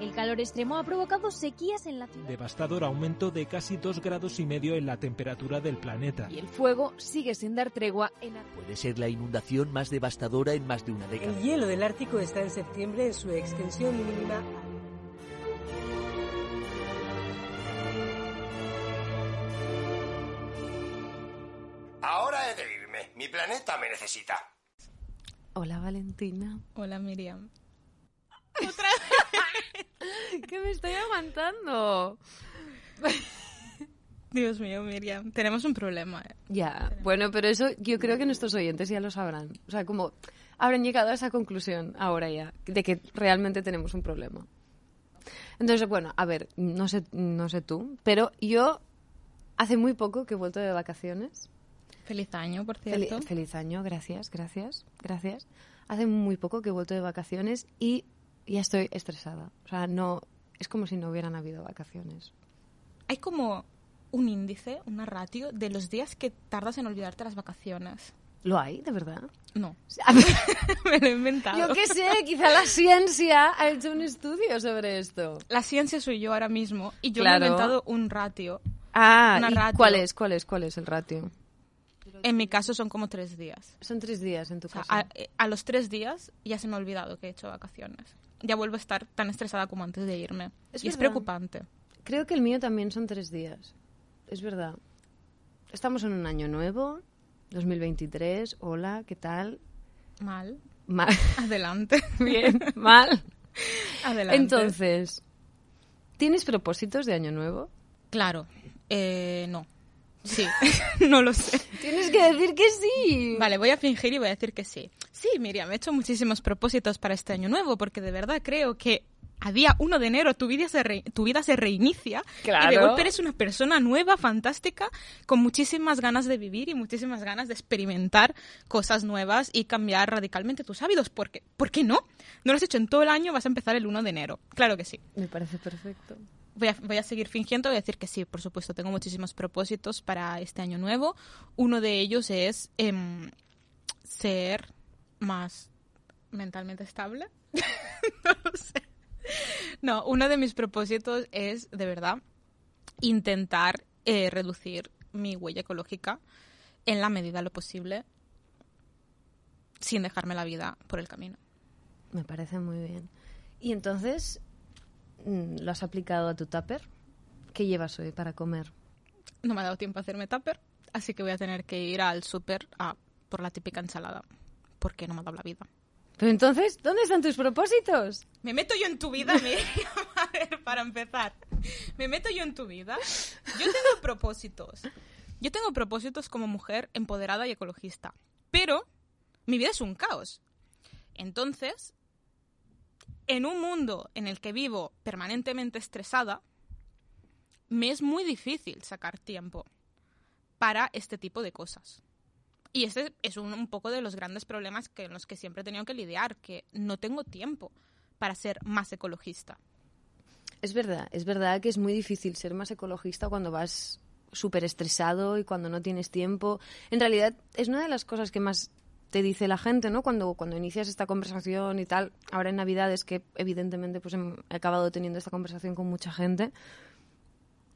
el calor extremo ha provocado sequías en la ciudad. Devastador aumento de casi 2 grados y medio en la temperatura del planeta. Y el fuego sigue sin dar tregua en Puede ser la inundación más devastadora en más de una década. El hielo del Ártico está en septiembre en su extensión mínima. Ahora he de irme. Mi planeta me necesita. Hola Valentina. Hola Miriam. Otra vez. que me estoy aguantando. Dios mío, Miriam, tenemos un problema. ¿eh? Ya, bueno, pero eso yo creo que nuestros oyentes ya lo sabrán. O sea, como habrán llegado a esa conclusión ahora ya, de que realmente tenemos un problema. Entonces, bueno, a ver, no sé, no sé tú, pero yo hace muy poco que he vuelto de vacaciones. Feliz año, por cierto. feliz año, gracias, gracias, gracias. Hace muy poco que he vuelto de vacaciones y ya estoy estresada. O sea, no, es como si no hubieran habido vacaciones. Hay como un índice, una ratio de los días que tardas en olvidarte las vacaciones. ¿Lo hay, de verdad? No. Me lo he inventado. Yo qué sé, quizá la ciencia ha hecho un estudio sobre esto. La ciencia soy yo ahora mismo y yo me he inventado un ratio. Ah, ¿y ¿cuál es, cuál es, cuál es el ratio? En mi caso son como tres días. Son tres días en tu caso. A, a, los tres días ya se me ha olvidado que he hecho vacaciones ya vuelvo a estar tan estresada como antes de irme. y es preocupante. Creo que el mío también son tres días. Es verdad. Estamos en un año nuevo, 2023. Hola, ¿qué tal? Mal. Mal. Adelante. Bien, mal. Adelante. Entonces, ¿tienes propósitos de año nuevo? Claro. Eh, no. Sí, no lo sé. Tienes que decir que sí. Vale, voy a fingir y voy a decir que sí. Sí, Miriam, he hecho muchísimos propósitos para este año nuevo porque de verdad creo que a día 1 de enero tu vida se, tu vida se reinicia claro. y de golpe eres una persona nueva, fantástica, con muchísimas ganas de vivir y muchísimas ganas de experimentar cosas nuevas y cambiar radicalmente tus hábitos. Porque, ¿Por qué no? No lo has hecho en todo el año, vas a empezar el 1 de enero. Claro que sí. Me parece perfecto voy a, seguir fingiendo, voy a decir que sí, por supuesto, tengo muchísimos propósitos para este año nuevo. Uno de ellos es em, ser más mentalmente estable. no lo sé. No, uno de mis propósitos es, de verdad, intentar eh, reducir mi huella ecológica en la medida de lo posible sin dejarme la vida por el camino. Me parece muy bien. Y entonces, ¿Lo has aplicado a tu tupper? ¿Qué llevas hoy para comer? No me ha dado tiempo a hacerme tupper, así que voy a tener que ir al súper a por la típica ensalada, porque no me ha dado la vida. Pero entonces, ¿dónde están tus propósitos? Me meto yo en tu vida, Miriam. a ver, para empezar. Me meto yo en tu vida. Yo tengo propósitos. Yo tengo propósitos como mujer empoderada y ecologista. Pero mi vida es un caos. Entonces, en un mundo en el que vivo permanentemente estresada, me es muy difícil sacar tiempo para este tipo de cosas. Y ese es un, poco de los grandes problemas en los que siempre he tenido que lidiar, que no tengo tiempo para ser más ecologista. Es verdad, es verdad que es muy difícil ser más ecologista cuando vas súper estresado y cuando no tienes tiempo. En realidad es una de las cosas que más te dice la gente, ¿no? Cuando, cuando inicias esta conversación y tal, ahora en Navidades, que evidentemente pues he acabado teniendo esta conversación con mucha gente,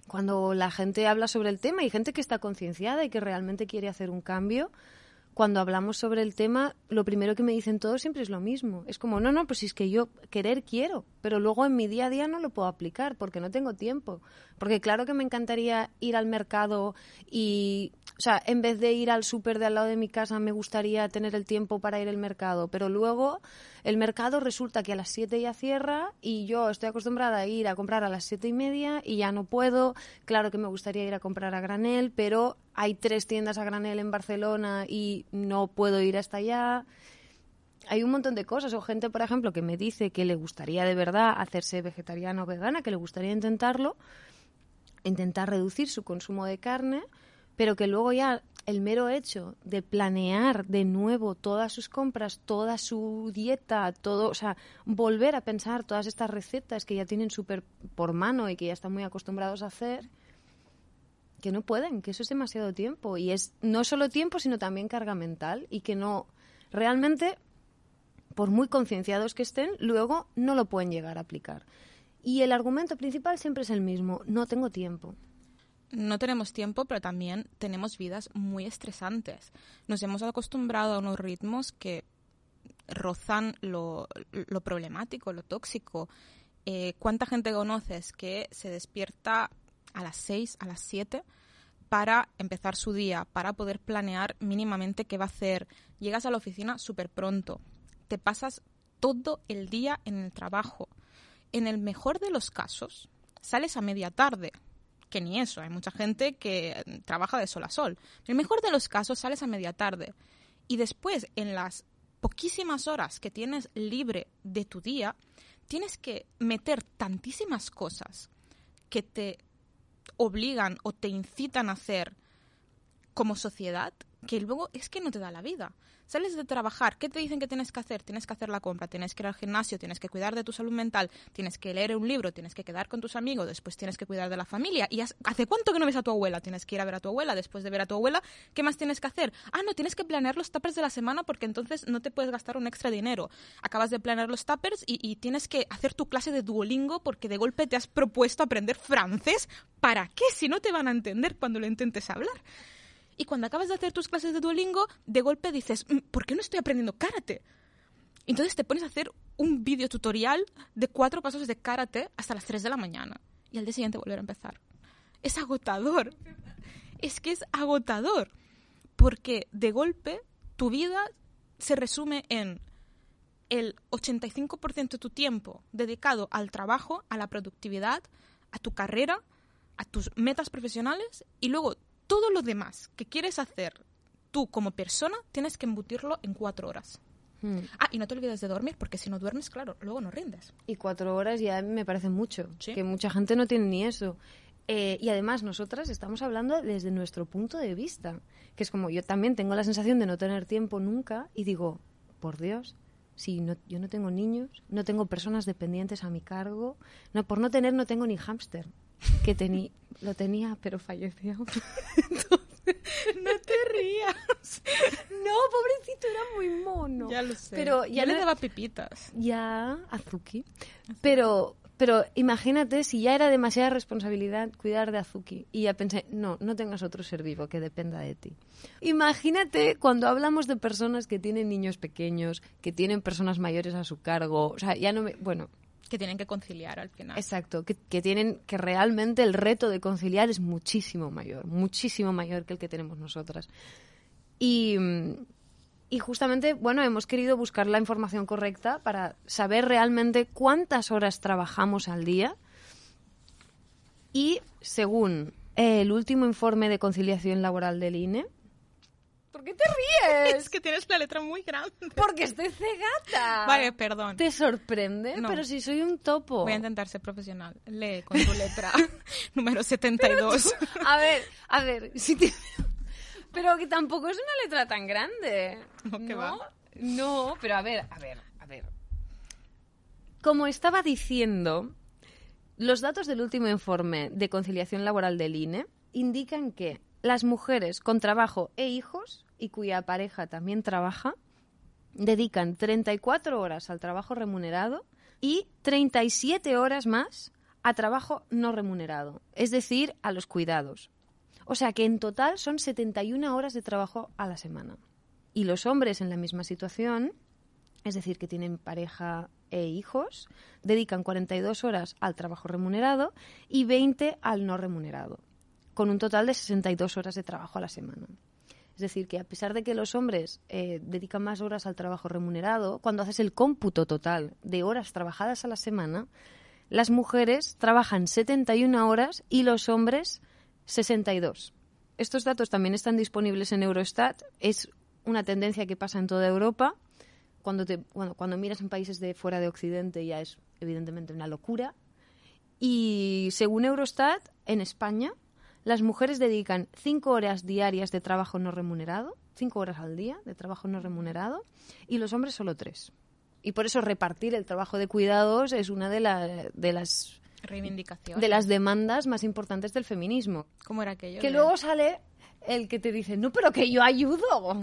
cuando la gente habla sobre el tema y gente que está concienciada y que realmente quiere hacer un cambio, cuando hablamos sobre el tema, lo primero que me dicen todos siempre es lo mismo. Es como, no, no, pues es que yo querer quiero, pero luego en mi día a día no lo puedo aplicar porque no tengo tiempo. Porque claro que me encantaría ir al mercado y, o sea, en vez de ir al súper de al lado de mi casa, me gustaría tener el tiempo para ir al mercado, pero luego el mercado resulta que a las 7 ya cierra y yo estoy acostumbrada a ir a comprar a las siete y media y ya no puedo. Claro que me gustaría ir a comprar a granel, pero hay tres tiendas a granel en Barcelona y no puedo ir hasta allá. hay un montón de cosas. O gente, por ejemplo, que me dice que le gustaría de verdad hacerse vegetariana o vegana, que le gustaría intentarlo, intentar reducir su consumo de carne, pero que luego ya el mero hecho de planear de nuevo todas sus compras, toda su dieta, todo, o sea, volver a pensar todas estas recetas que ya tienen súper por mano y que ya están muy acostumbrados a hacer, que no pueden, que eso es demasiado tiempo. Y es no solo tiempo, sino también carga mental y que no, realmente, por muy concienciados que estén, luego no lo pueden llegar a aplicar. Y el argumento principal siempre es el mismo, no tengo tiempo no tenemos tiempo, pero también tenemos vidas muy estresantes. Nos hemos acostumbrado a unos ritmos que rozan lo, problemático, lo tóxico. Eh, ¿Cuánta gente conoces que se despierta a las 6, a las 7 para empezar su día, para poder planear mínimamente qué va a hacer? Llegas a la oficina súper pronto, te pasas todo el día en el trabajo. En el mejor de los casos, sales a media tarde, que ni eso. Hay mucha gente que trabaja de sol a sol. En el mejor de los casos sales a media tarde y después en las poquísimas horas que tienes libre de tu día, tienes que meter tantísimas cosas que te obligan o te incitan a hacer como sociedad que luego es que no te da la vida. Sales de trabajar, ¿qué te dicen que tienes que hacer? Tienes que hacer la compra, tienes que ir al gimnasio, tienes que cuidar de tu salud mental, tienes que leer un libro, tienes que quedar con tus amigos, después tienes que cuidar de la familia. ¿Y hace cuánto que no ves a tu abuela? Tienes que ir a ver a tu abuela, después de ver a tu abuela, ¿qué más tienes que hacer? Ah, no, tienes que planear los tuppers de la semana porque entonces no te puedes gastar un extra dinero. Acabas de planear los tuppers y, y tienes que hacer tu clase de Duolingo porque de golpe te has propuesto aprender francés. ¿Para qué? Si no te van a entender cuando lo intentes hablar. Y cuando acabas de hacer tus clases de Duolingo, de golpe dices, mm, ¿por qué no estoy aprendiendo karate? Entonces te pones a hacer un video tutorial de cuatro pasos de karate hasta las 3 de la mañana. Y al día siguiente volver a empezar. Es agotador. Es que es agotador. Porque de golpe tu vida se resume en el 85% de tu tiempo dedicado al trabajo, a la productividad, a tu carrera, a tus metas profesionales y luego todo lo demás que quieres hacer tú como persona, tienes que embutirlo en cuatro horas. Hmm. Ah, y no te olvides de dormir, porque si no duermes, claro, luego no rindes. Y cuatro horas ya me parece mucho, que mucha gente no tiene ni eso. Eh, y además nosotras estamos hablando desde nuestro punto de vista, que es como yo también tengo la sensación de no tener tiempo nunca y digo, por Dios, si no, yo no tengo niños, no tengo personas dependientes a mi cargo, no, por no tener no tengo ni hámster que tenía, lo tenía, pero falleció. no te rías. No, pobrecito, era muy mono. Ya lo sé. Pero ya le daba pipitas. Ya, Azuki. Pero, pero imagínate si ya era demasiada responsabilidad cuidar de Azuki. Y ya pensé, no, no tengas otro ser vivo que dependa de ti. Imagínate cuando hablamos de personas que tienen niños pequeños, que tienen personas mayores a su cargo. O sea, ya no me. Bueno, que tienen que conciliar al final. Exacto, que, tienen que realmente el reto de conciliar es muchísimo mayor, muchísimo mayor que el que tenemos nosotras. Y, y justamente, bueno, hemos querido buscar la información correcta para saber realmente cuántas horas trabajamos al día. Y según el último informe de conciliación laboral del INE, ¿Por qué te ríes? es que tienes la letra muy grande. Porque estoy cegata. Vale, perdón. ¿Te sorprende? Pero si soy un topo. Voy a intentar ser profesional. Lee con tu letra número 72. a ver, a ver. Si Pero que tampoco es una letra tan grande. No, ¿No? va. No, pero a ver, a ver, a ver. Como estaba diciendo, los datos del último informe de conciliación laboral del INE indican que las mujeres con trabajo e hijos y cuya pareja también trabaja dedican 34 horas al trabajo remunerado y 37 horas más a trabajo no remunerado, es decir, a los cuidados. O sea que en total son 71 horas de trabajo a la semana. Y los hombres en la misma situación, es decir, que tienen pareja e hijos, dedican 42 horas al trabajo remunerado y 20 al no remunerado con un total de 62 horas de trabajo a la semana. Es decir, que a pesar de que los hombres eh, dedican más horas al trabajo remunerado, cuando haces el cómputo total de horas trabajadas a la semana, las mujeres trabajan 71 horas y los hombres 62. Estos datos también están disponibles en Eurostat. Es una tendencia que pasa en toda Europa. cuando, cuando miras en países de fuera de Occidente ya es evidentemente una locura. Y según Eurostat, en España las mujeres dedican cinco horas diarias de trabajo no remunerado, cinco horas al día de trabajo no remunerado, y los hombres solo tres. Y por eso repartir el trabajo de cuidados es una de, la- de las Reivindicación. de las demandas más importantes del feminismo. ¿Cómo era aquello? Que luego sale el que te dice, no, pero que yo ayudo.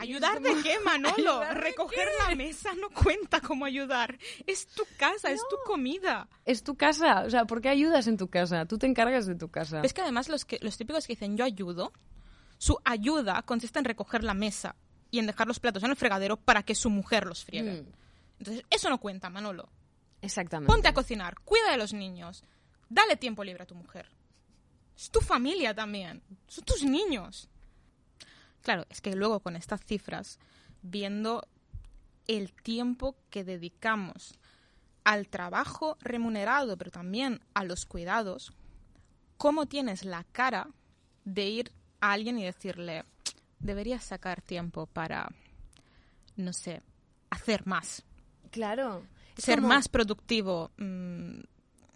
¿Ayudar de qué, Manolo? Recoger la mesa no cuenta como ayudar. Es tu casa, es tu comida. Es tu casa, o sea, ¿por qué ayudas en tu casa? Tú te encargas de tu casa. Es que además los, que, los típicos que dicen yo ayudo, su ayuda consiste en recoger la mesa y en dejar los platos en el fregadero para que su mujer los friegue. Mm. Entonces, eso no cuenta, Manolo. Exactamente. Ponte a cocinar, cuida de los niños, dale tiempo libre a tu mujer. Es tu familia también, son tus niños. Claro, es que luego con estas cifras, viendo el tiempo que dedicamos al trabajo remunerado, pero también a los cuidados, ¿cómo tienes la cara de ir a alguien y decirle, deberías sacar tiempo para, no sé, hacer más? Claro. Ser como- más productivo, mm,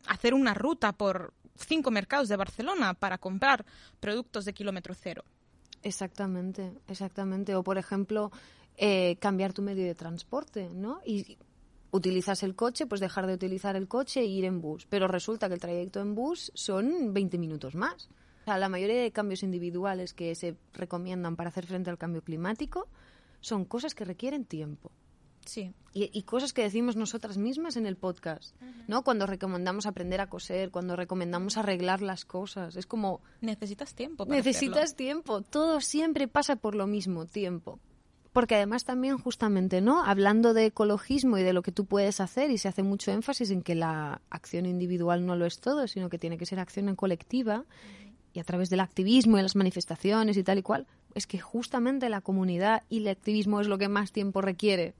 hacer una ruta por cinco mercados de Barcelona para comprar productos de kilómetro cero. Exactamente, exactamente. O, por ejemplo, eh, cambiar tu medio de transporte, ¿no? Y utilizas el coche, pues dejar de utilizar el coche e ir en bus. Pero resulta que el trayecto en bus son 20 minutos más. O sea, la mayoría de cambios individuales que se recomiendan para hacer frente al cambio climático son cosas que requieren tiempo. Sí. Y, y cosas que decimos nosotras mismas en el podcast, ¿no? Cuando recomendamos aprender a coser, cuando recomendamos arreglar las cosas. Es como, Necesitas tiempo para Necesitas hacerlo. tiempo. Todo siempre pasa por lo mismo, tiempo. Porque además también justamente, ¿no? Hablando de ecologismo y de lo que tú puedes hacer y se hace mucho énfasis en que la acción individual no lo es todo, sino que tiene que ser acción en colectiva y a través del activismo y las manifestaciones y tal y cual, es que justamente la comunidad y el activismo es lo que más tiempo requiere.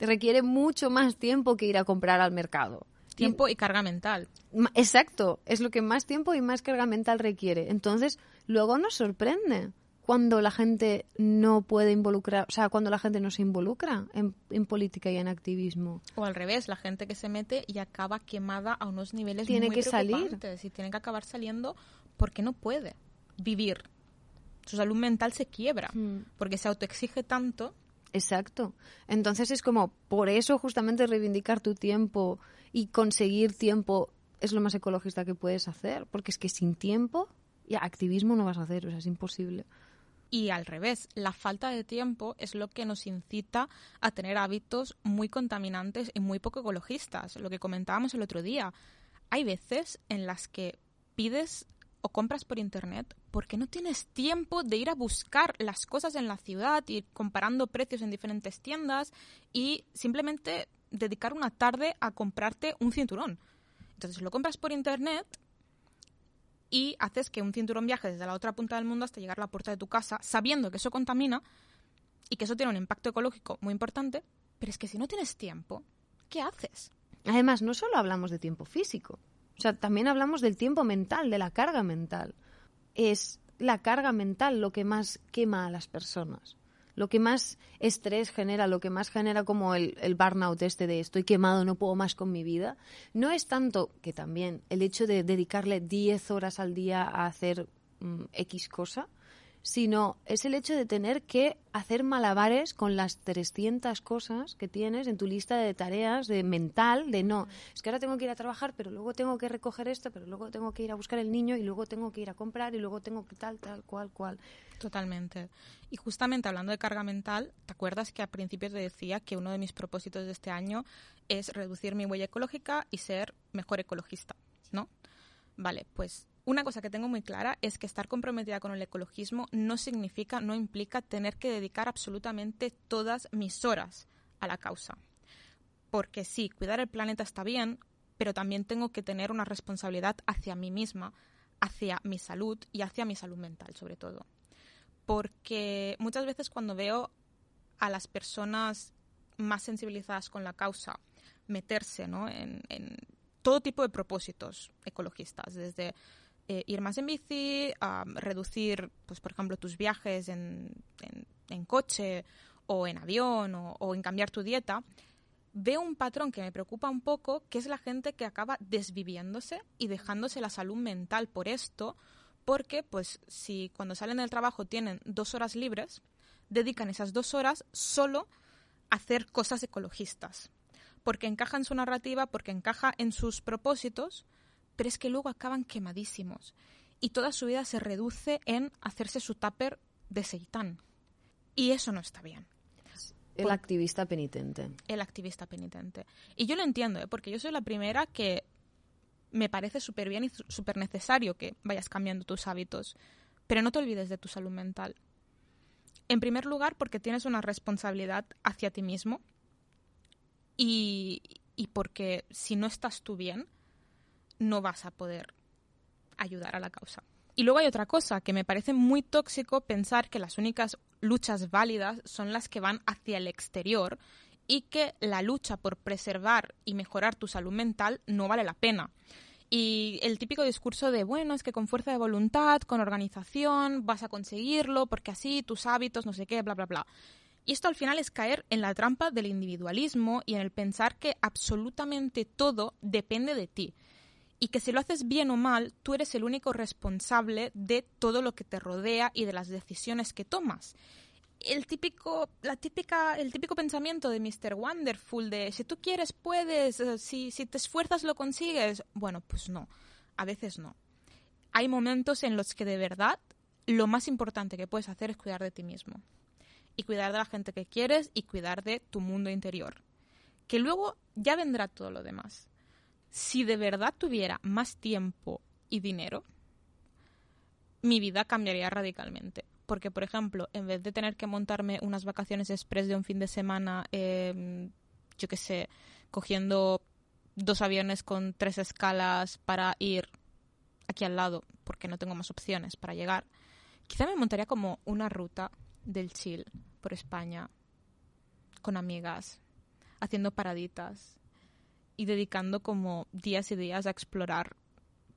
Requiere mucho más tiempo que ir a comprar al mercado. Tiempo y carga mental. Exacto, es lo que más tiempo y más carga mental requiere. Entonces, luego nos sorprende cuando la gente no puede involucrar, o sea, cuando la gente no se involucra en, en política y en activismo. O al revés, la gente que se mete y acaba quemada a unos niveles Tiene muy que salir. y tiene que acabar saliendo porque no puede vivir. Su salud mental se quiebra Mm. porque se autoexige tanto. Exacto. Entonces es como, por eso justamente reivindicar tu tiempo y conseguir tiempo es lo más ecologista que puedes hacer, porque es que sin tiempo, ya activismo no vas a hacer, o sea, es imposible. Y al revés, la falta de tiempo es lo que nos incita a tener hábitos muy contaminantes y muy poco ecologistas. Lo que comentábamos el otro día. Hay veces en las que pides o compras por internet porque no tienes tiempo de ir a buscar las cosas en la ciudad, ir comparando precios en diferentes tiendas y simplemente dedicar una tarde a comprarte un cinturón. Entonces lo compras por internet y haces que un cinturón viaje desde la otra punta del mundo hasta llegar a la puerta de tu casa, sabiendo que eso contamina y que eso tiene un impacto ecológico muy importante, pero es que si no tienes tiempo, ¿qué haces? Además, no solo hablamos de tiempo físico, o sea, también hablamos del tiempo mental, de la carga mental. Es la carga mental lo que más quema a las personas, lo que más estrés genera, lo que más genera como el, el burnout este de estoy quemado, no puedo más con mi vida. No es tanto que también el hecho de dedicarle 10 horas al día a hacer mm, X cosa, sino es el hecho de tener que hacer malabares con las 300 cosas que tienes en tu lista de tareas de mental, de no, es que ahora tengo que ir a trabajar, pero luego tengo que recoger esto, pero luego tengo que ir a buscar el niño y luego tengo que ir a comprar y luego tengo que tal, tal, cual, cual. Totalmente. Y justamente hablando de carga mental, ¿te acuerdas que al principio te decía que uno de mis propósitos de este año es reducir mi huella ecológica y ser mejor ecologista, ¿no? Vale, pues una cosa que tengo muy clara es que estar comprometida con el ecologismo no significa, no implica tener que dedicar absolutamente todas mis horas a la causa. Porque sí, cuidar el planeta está bien, pero también tengo que tener una responsabilidad hacia mí misma, hacia mi salud y hacia mi salud mental sobre todo. Porque muchas veces cuando veo a las personas más sensibilizadas con la causa meterse ¿no? en, en todo tipo de propósitos ecologistas, desde eh, ir más en bici, a reducir, pues por ejemplo, tus viajes en, coche o en avión o, o en cambiar tu dieta, veo un patrón que me preocupa un poco, que es la gente que acaba desviviéndose y dejándose la salud mental por esto, porque pues si cuando salen del trabajo tienen dos horas libres, dedican esas dos horas solo a hacer cosas ecologistas, porque encaja en su narrativa, porque encaja en sus propósitos, pero es que luego acaban quemadísimos y toda su vida se reduce en hacerse su tupper de seitán. Y eso no está bien. El Por- activista penitente. el activista penitente. Y yo lo entiendo, ¿eh? porque yo soy la primera que me parece súper bien y súper necesario que vayas cambiando tus hábitos. Pero no te olvides de tu salud mental. En primer lugar, porque tienes una responsabilidad hacia ti mismo y, y porque si no estás tú bien, no vas a poder ayudar a la causa. Y luego hay otra cosa, que me parece muy tóxico pensar que las únicas luchas válidas son las que van hacia el exterior y que la lucha por preservar y mejorar tu salud mental no vale la pena. Y el típico discurso de, bueno, es que con fuerza de voluntad, con organización, vas a conseguirlo, porque así tus hábitos, no sé qué, bla, bla, bla. Y esto al final es caer en la trampa del individualismo y en el pensar que absolutamente todo depende de ti y que si lo haces bien o mal, tú eres el único responsable de todo lo que te rodea y de las decisiones que tomas. El típico, la típica, el típico pensamiento de Mr. Wonderful de si tú quieres puedes, eh, si, si te esfuerzas lo consigues. Bueno, pues no, a veces no. Hay momentos en los que de verdad lo más importante que puedes hacer es cuidar de ti mismo. Y cuidar de la gente que quieres y cuidar de tu mundo interior. Que luego ya vendrá todo lo demás si de verdad tuviera más tiempo y dinero, mi vida cambiaría radicalmente. Porque, por ejemplo, en vez de tener que montarme unas vacaciones express de un fin de semana, eh, yo qué sé, cogiendo dos aviones con tres escalas para ir aquí al lado, porque no tengo más opciones para llegar, quizá me montaría como una ruta del chill por España, con amigas, haciendo paraditas, y dedicando como días y días a explorar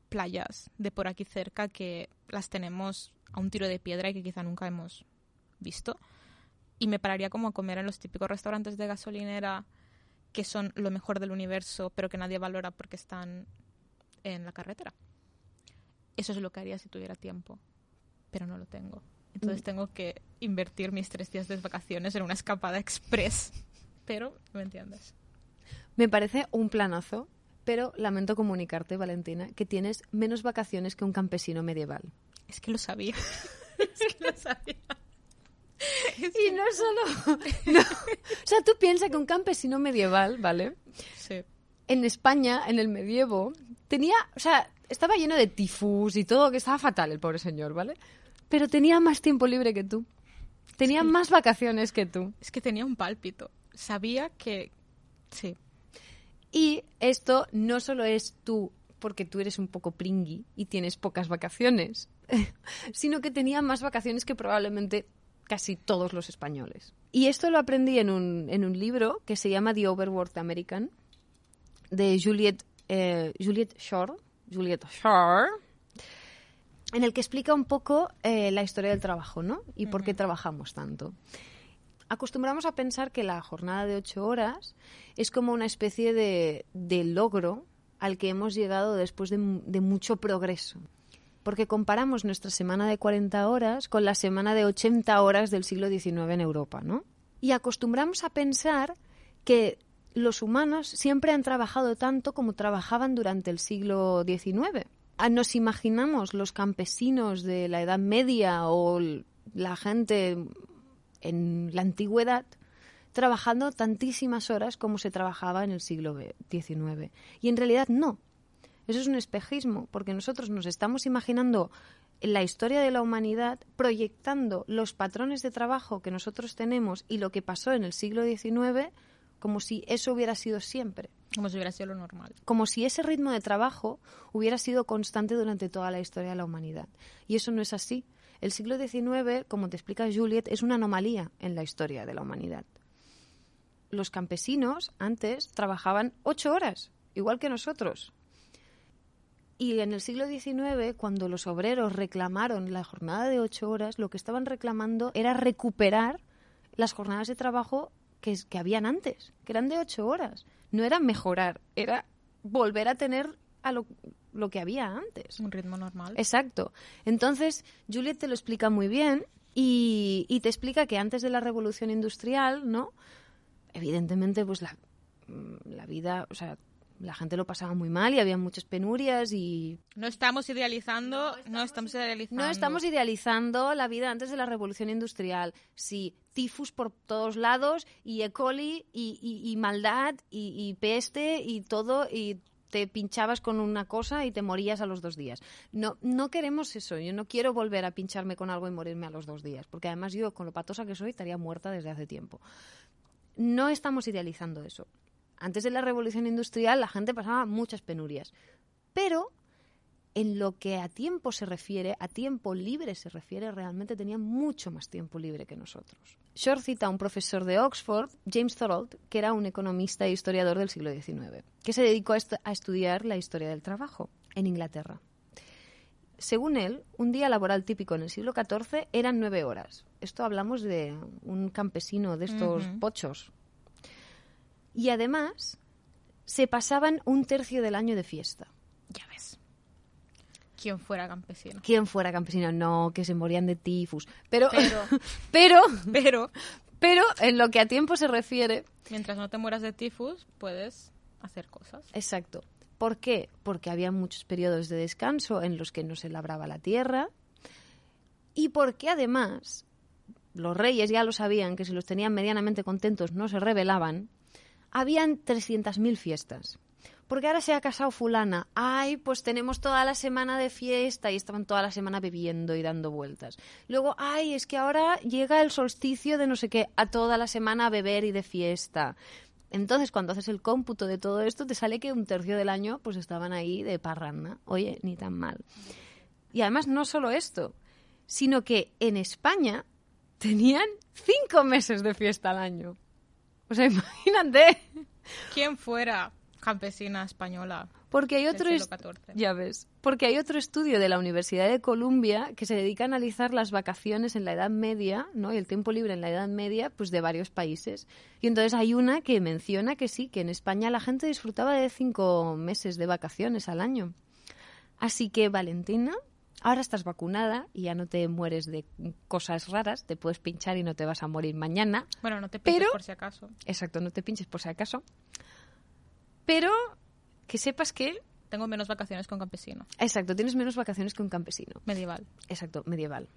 playas de por aquí cerca que las tenemos a un tiro de piedra y que quizá nunca hemos visto. Y me pararía como a comer en los típicos restaurantes de gasolinera que son lo mejor del universo, pero que nadie valora porque están en la carretera. Eso es lo que haría si tuviera tiempo, pero no lo tengo. Entonces tengo que invertir mis tres días de vacaciones en una escapada express. Pero, ¿me entiendes? Me parece un planazo, pero lamento comunicarte, Valentina, que tienes menos vacaciones que un campesino medieval. Es que lo sabía. es que lo sabía. Y no solo... no. O sea, tú piensas que un campesino medieval, ¿vale? Sí. En España, en el medievo, tenía... O sea, estaba lleno de tifus y todo, que estaba fatal el pobre señor, ¿vale? Pero tenía más tiempo libre que tú. Tenía más vacaciones que tú. Es que tenía un pálpito. Sabía que... Sí. Y esto no solo es tú, porque tú eres un poco pringui y tienes pocas vacaciones, sino que tenía más vacaciones que probablemente casi todos los españoles. Y esto lo aprendí en un, en un libro que se llama The Overworked American, de Juliet, eh, Juliet Shore, Juliet Shore, en el que explica un poco eh, la historia del trabajo, ¿no? Y por qué trabajamos tanto acostumbramos a pensar que la jornada de ocho horas es como una especie de, de logro al que hemos llegado después de, mu- de mucho progreso. Porque comparamos nuestra semana de 40 horas con la semana de 80 horas del siglo XIX en Europa, ¿no? Y acostumbramos a pensar que los humanos siempre han trabajado tanto como trabajaban durante el siglo XIX. Ah, Nos imaginamos los campesinos de la Edad Media o la gente en la antigüedad trabajando tantísimas horas como se trabajaba en el siglo XIX. Y en realidad no. Eso es un espejismo, porque nosotros nos estamos imaginando la historia de la humanidad proyectando los patrones de trabajo que nosotros tenemos y lo que pasó en el siglo XIX como si eso hubiera sido siempre Como si hubiera sido lo normal. como si ese ritmo de trabajo hubiera sido constante durante toda la historia de la humanidad. Y eso no es así. El siglo XIX, como te explica Juliet, es una anomalía en la historia de la humanidad. Los campesinos antes trabajaban ocho horas, igual que nosotros. Y en el siglo XIX, cuando los obreros reclamaron la jornada de ocho horas, lo que estaban reclamando era recuperar las jornadas de trabajo que, que habían antes, que eran de ocho horas. No era mejorar, era volver a tener a lo, lo que había antes. Un ritmo normal. Exacto. Entonces, Juliet te lo explica muy bien y, y te explica que antes de la revolución industrial, ¿no? Evidentemente, pues la, mm, la vida, o sea, la gente lo pasaba muy mal y había muchas penurias y No estamos idealizando, no estamos, idealizando. no estamos idealizando la vida antes de la revolución industrial. Sí, tifus por todos lados y E. coli y, y- y maldad y, y peste y todo y te pinchabas con una cosa y te morías a los dos días. No, no queremos eso. Yo no quiero volver a pincharme con algo y morirme a los dos días, porque además yo, con lo patosa que soy, estaría muerta desde hace tiempo. No estamos idealizando eso. Antes de la revolución industrial la gente pasaba muchas penurias, pero en lo que a tiempo se refiere, a tiempo libre se refiere, realmente tenían mucho más tiempo libre que nosotros. Shore cita a un profesor de Oxford, James Thorold, que era un economista e historiador del siglo XIX, que se dedicó a, estu- a estudiar la historia del trabajo en Inglaterra. Según él, un día laboral típico en el siglo XIV eran nueve horas. Esto hablamos de un campesino de estos pochos. Y además, se pasaban un tercio del año de fiesta. Ya ves. Quien fuera campesino. ¿Quién fuera campesino? No, que se morían de tifus. Pero, Pero, pero, pero, pero, en lo que a tiempo se refiere, mientras no te mueras de tifus, puedes hacer cosas. exacto. ¿Por qué? Porque había muchos periodos de descanso en los que no se labraba la tierra y porque además los reyes ya lo sabían que si los tenían medianamente contentos no se rebelaban, habían 300.000 fiestas. Porque ahora se ha casado fulana. Ay, pues tenemos toda la semana de fiesta y estaban toda la semana bebiendo y dando vueltas. Luego, ay, es que ahora llega el solsticio de no sé qué, a toda la semana a beber y de fiesta. Entonces, cuando haces el cómputo de todo esto, te sale que un tercio del año pues estaban ahí de parranda. Oye, ni tan mal. Y además no solo esto, sino que en España tenían cinco meses de fiesta al año. O sea, imagínate. Quien fuera campesina española Porque hay otro ya ves, porque hay otro estudio de la Universidad de Columbia que se dedica a analizar las vacaciones en la Edad Media, ¿no? Y el tiempo libre en la Edad Media, pues de varios países. Y entonces hay una que menciona que sí, que en España la gente disfrutaba de cinco meses de vacaciones al año. Así que, Valentina, ahora estás vacunada y ya no te mueres de cosas raras, te puedes pinchar y no te vas a morir mañana. Bueno, no te piques Pero- por si acaso. Exacto, no te pinches por si acaso. Pero que sepas que, Tengo menos vacaciones con campesino. exacto, tienes menos vacaciones que un campesino. Medieval. Exacto, medieval.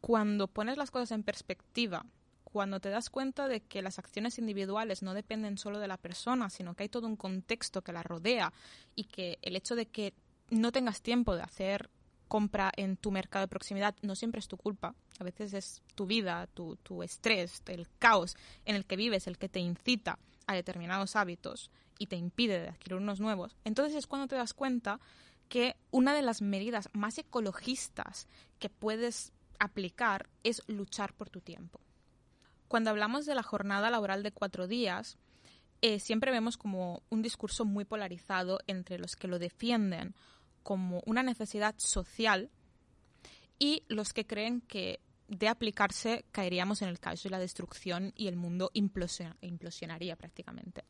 Cuando pones las cosas en perspectiva, cuando te das cuenta de que las acciones individuales no dependen solo de la persona, sino que hay todo un contexto que la rodea y que el hecho de que no tengas tiempo de hacer compra en tu mercado de proximidad no siempre es tu culpa. A veces es tu vida, tu, tu estrés, el caos en el que vives, el que te incita a determinados hábitos y te impide de adquirir unos nuevos. Entonces es cuando te das cuenta que una de las medidas más ecologistas que puedes aplicar es luchar por tu tiempo. Cuando hablamos de la jornada laboral de cuatro días, eh, siempre vemos como un discurso muy polarizado entre los que lo defienden como una necesidad social y los que creen que de aplicarse caeríamos en el caos y la destrucción y el mundo implosiona- implosionaría prácticamente.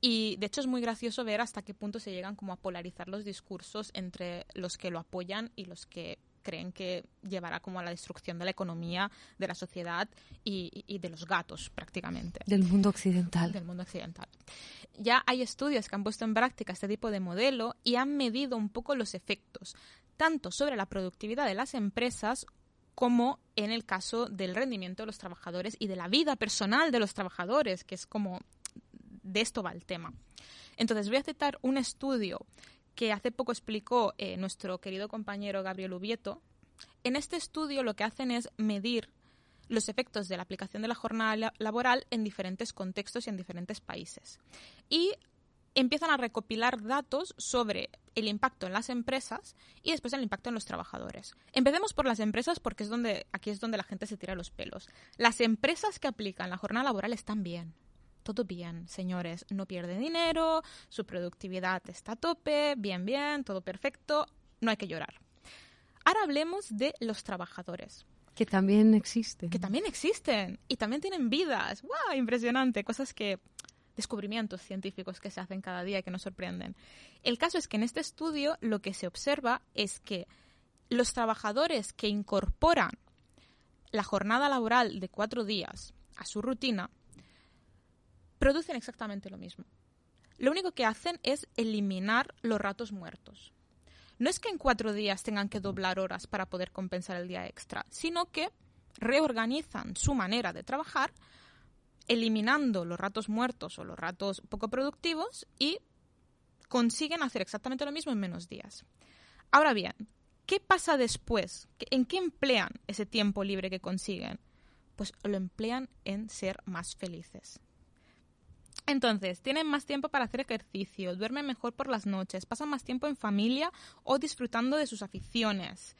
Y de hecho es muy gracioso ver hasta qué punto se llegan como a polarizar los discursos entre los que lo apoyan y los que creen que llevará como a la destrucción de la economía, de la sociedad y, y de los gatos prácticamente Del mundo occidental. del mundo occidental. Ya hay estudios que han puesto en práctica este tipo de modelo y han medido un poco los efectos, tanto sobre la productividad de las empresas como en el caso del rendimiento de los trabajadores y de la vida personal de los trabajadores, que es como de esto va el tema. Entonces voy a citar un estudio que hace poco explicó eh, nuestro querido compañero Gabriel Ubieto. En este estudio lo que hacen es medir los efectos de la aplicación de la jornada la- laboral en diferentes contextos y en diferentes países. Y empiezan a recopilar datos sobre el impacto en las empresas y después el impacto en los trabajadores. Empecemos por las empresas porque es donde aquí es donde la gente se tira los pelos. Las empresas que aplican la jornada laboral están bien. Todo bien, señores, no pierden dinero, su productividad está a tope, bien, bien, todo perfecto, no hay que llorar. Ahora hablemos de los trabajadores. Que también existen. que también existen y también tienen vidas. ¡Wow! Impresionante. Cosas que descubrimientos científicos que se hacen cada día y que nos sorprenden. El caso es que en este estudio lo que se observa es que los trabajadores que incorporan la jornada laboral de cuatro días a su rutina producen exactamente lo mismo. Lo único que hacen es eliminar los ratos muertos. No es que en cuatro días tengan que doblar horas para poder compensar el día extra, sino que reorganizan su manera de trabajar, eliminando los ratos muertos o los ratos poco productivos y consiguen hacer exactamente lo mismo en menos días. Ahora bien, ¿qué pasa después? ¿En qué emplean ese tiempo libre que consiguen? Pues lo emplean en ser más felices. Entonces, tienen más tiempo para hacer ejercicio, duermen mejor por las noches, pasan más tiempo en familia o disfrutando de sus aficiones.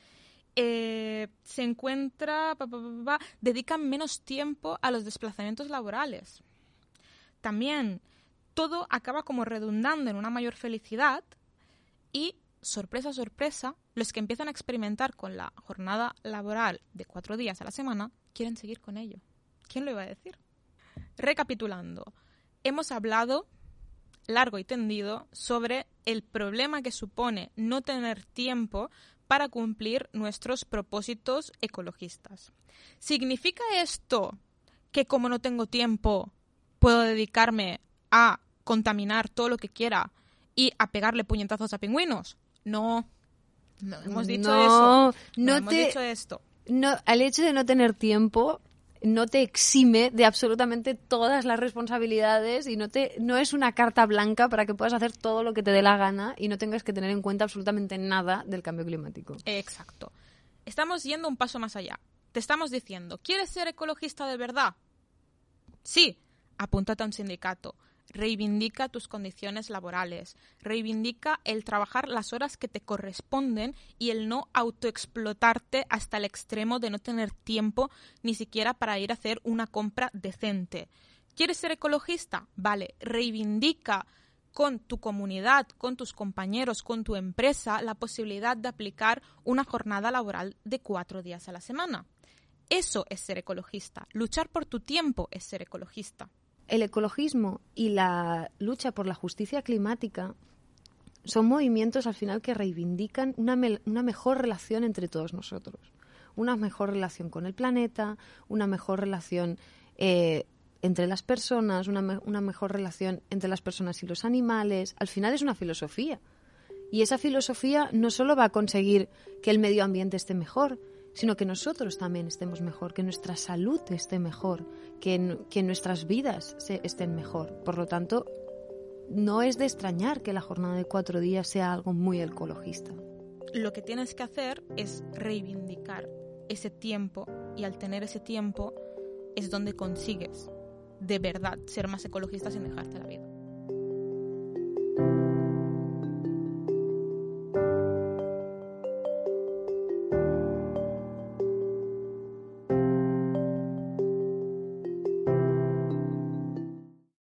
Eh, se encuentra, dedican menos tiempo a los desplazamientos laborales. También todo acaba como redundando en una mayor felicidad y, sorpresa, sorpresa, los que empiezan a experimentar con la jornada laboral de cuatro días a la semana quieren seguir con ello. ¿Quién lo iba a decir? Recapitulando, hemos hablado largo y tendido sobre el problema que supone no tener tiempo para cumplir nuestros propósitos ecologistas. ¿Significa esto que como no tengo tiempo puedo dedicarme a contaminar todo lo que quiera y a pegarle puñetazos a pingüinos? No. No hemos dicho No, eso. No, no hemos te- dicho esto. No, al hecho de no tener tiempo no te exime de absolutamente todas las responsabilidades y no te no es una carta blanca para que puedas hacer todo lo que te dé la gana y no tengas que tener en cuenta absolutamente nada del cambio climático. Exacto. Estamos yendo un paso más allá. Te estamos diciendo, ¿quieres ser ecologista de verdad? Sí, apúntate a un sindicato. Reivindica tus condiciones laborales. Reivindica el trabajar las horas que te corresponden y el no autoexplotarte hasta el extremo de no tener tiempo ni siquiera para ir a hacer una compra decente. ¿Quieres ser ecologista? Vale, reivindica con tu comunidad, con tus compañeros, con tu empresa, la posibilidad de aplicar una jornada laboral de cuatro días a la semana. Eso es ser ecologista. Luchar por tu tiempo es ser ecologista. El ecologismo y la lucha por la justicia climática son movimientos al final que reivindican una, una mejor relación entre todos nosotros. Una mejor relación con el planeta, una mejor relación eh, entre las personas, una, me- una mejor relación entre las personas y los animales. Al final es una filosofía. Y esa filosofía no solo va a conseguir que el medio ambiente esté mejor, sino que nosotros también estemos mejor, que nuestra salud esté mejor, que, que nuestras vidas estén mejor. Por lo tanto, no es de extrañar que la jornada de cuatro días sea algo muy ecologista. Lo que tienes que hacer es reivindicar ese tiempo y al tener ese tiempo es donde consigues de verdad ser más ecologista sin dejarte la vida.